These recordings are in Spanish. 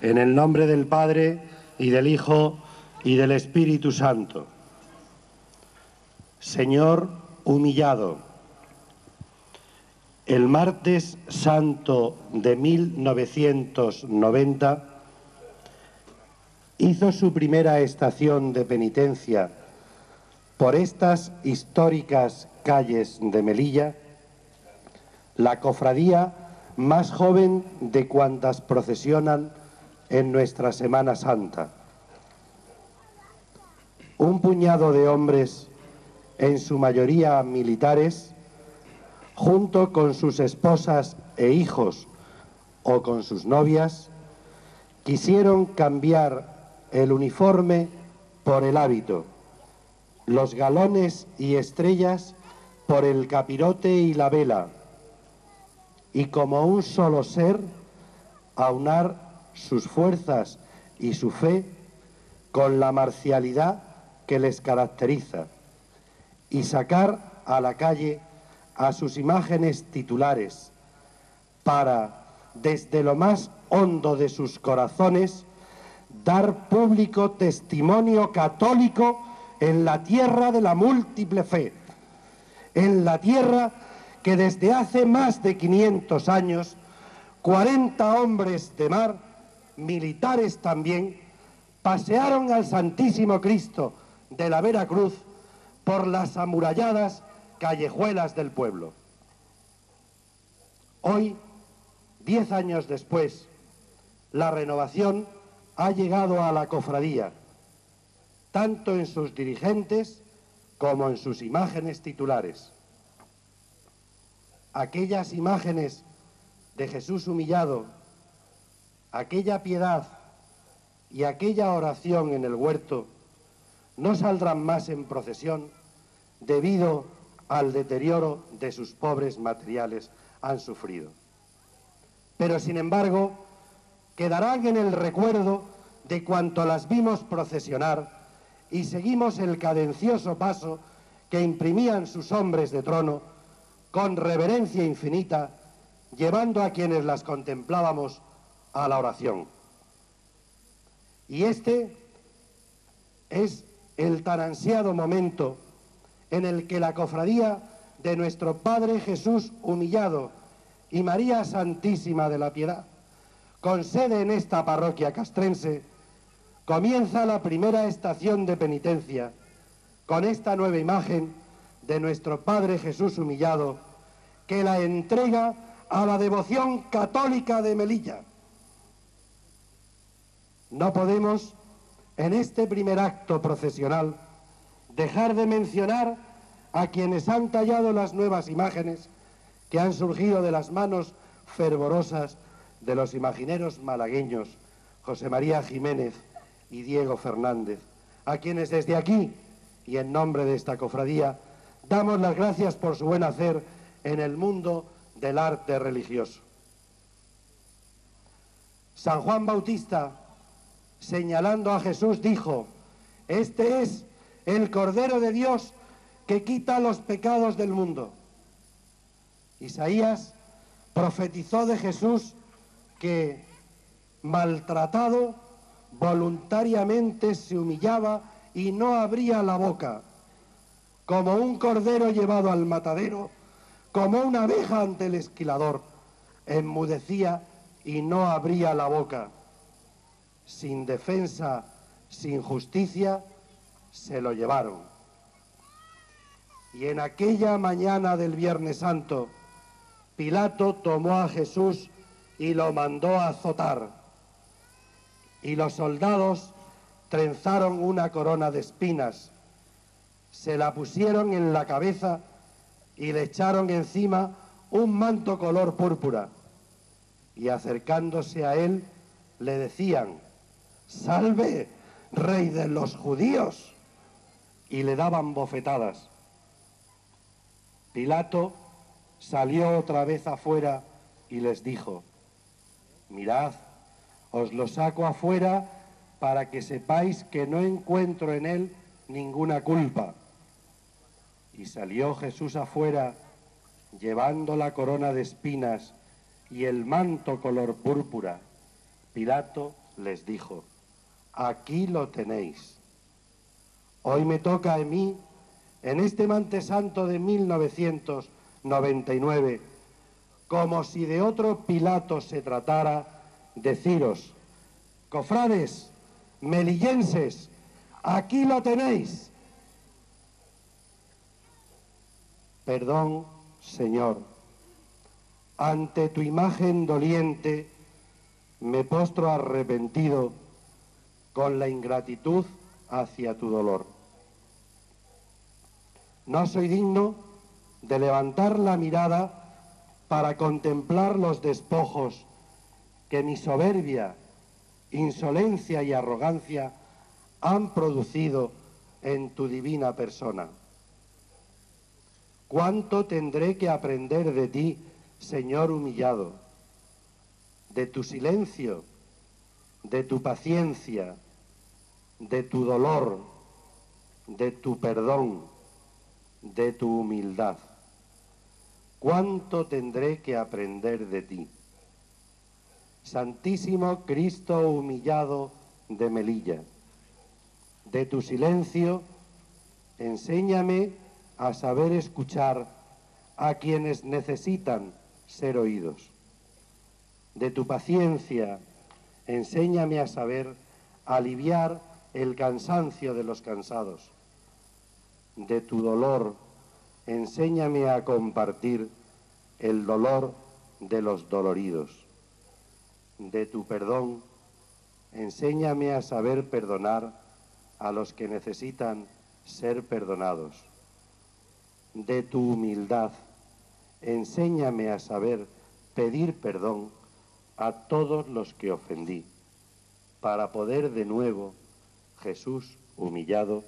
En el nombre del Padre y del Hijo y del Espíritu Santo. Señor humillado, el martes santo de 1990 hizo su primera estación de penitencia por estas históricas calles de Melilla, la cofradía más joven de cuantas procesionan en nuestra Semana Santa. Un puñado de hombres, en su mayoría militares, junto con sus esposas e hijos o con sus novias, quisieron cambiar el uniforme por el hábito, los galones y estrellas por el capirote y la vela, y como un solo ser, aunar sus fuerzas y su fe con la marcialidad que les caracteriza y sacar a la calle a sus imágenes titulares para, desde lo más hondo de sus corazones, dar público testimonio católico en la tierra de la múltiple fe, en la tierra que desde hace más de 500 años, 40 hombres de mar militares también, pasearon al Santísimo Cristo de la Veracruz por las amuralladas callejuelas del pueblo. Hoy, diez años después, la renovación ha llegado a la cofradía, tanto en sus dirigentes como en sus imágenes titulares. Aquellas imágenes de Jesús humillado aquella piedad y aquella oración en el huerto no saldrán más en procesión debido al deterioro de sus pobres materiales han sufrido. Pero sin embargo, quedarán en el recuerdo de cuanto las vimos procesionar y seguimos el cadencioso paso que imprimían sus hombres de trono con reverencia infinita, llevando a quienes las contemplábamos a la oración. Y este es el tan ansiado momento en el que la cofradía de nuestro Padre Jesús humillado y María Santísima de la Piedad, con sede en esta parroquia castrense, comienza la primera estación de penitencia con esta nueva imagen de nuestro Padre Jesús humillado, que la entrega a la devoción católica de Melilla no podemos, en este primer acto procesional, dejar de mencionar a quienes han tallado las nuevas imágenes que han surgido de las manos fervorosas de los imagineros malagueños José María Jiménez y Diego Fernández, a quienes desde aquí y en nombre de esta cofradía damos las gracias por su buen hacer en el mundo del arte religioso. San Juan Bautista señalando a Jesús, dijo, este es el Cordero de Dios que quita los pecados del mundo. Isaías profetizó de Jesús que maltratado voluntariamente se humillaba y no abría la boca, como un cordero llevado al matadero, como una abeja ante el esquilador, enmudecía y no abría la boca sin defensa, sin justicia, se lo llevaron. Y en aquella mañana del Viernes Santo, Pilato tomó a Jesús y lo mandó a azotar. Y los soldados trenzaron una corona de espinas, se la pusieron en la cabeza y le echaron encima un manto color púrpura. Y acercándose a él, le decían, salve, rey de los judíos. Y le daban bofetadas. Pilato salió otra vez afuera y les dijo, mirad, os lo saco afuera para que sepáis que no encuentro en él ninguna culpa. Y salió Jesús afuera llevando la corona de espinas y el manto color púrpura. Pilato les dijo, aquí lo tenéis. Hoy me toca a mí, en este mante santo de 1999, como si de otro Pilato se tratara, deciros, cofrades, melillenses, aquí lo tenéis. Perdón, Señor, ante tu imagen doliente me postro arrepentido con la ingratitud hacia tu dolor. No soy digno de levantar la mirada para contemplar los despojos que mi soberbia, insolencia y arrogancia han producido en tu divina persona. ¿Cuánto tendré que aprender de ti, Señor humillado, de tu silencio, de tu paciencia, de tu dolor, de tu perdón, de tu humildad? ¿Cuánto tendré que aprender de ti? Santísimo Cristo humillado de Melilla, de tu silencio, enséñame a saber escuchar a quienes necesitan ser oídos. De tu paciencia, enséñame a saber aliviar el cansancio de los cansados. De tu dolor, enséñame a compartir el dolor de los doloridos. De tu perdón, enséñame a saber perdonar a los que necesitan ser perdonados. De tu humildad, enséñame a saber pedir perdón a todos los que ofendí, para poder de nuevo, Jesús humillado,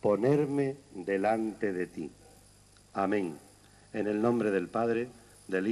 ponerme delante de ti. Amén. En el nombre del Padre, del Hijo.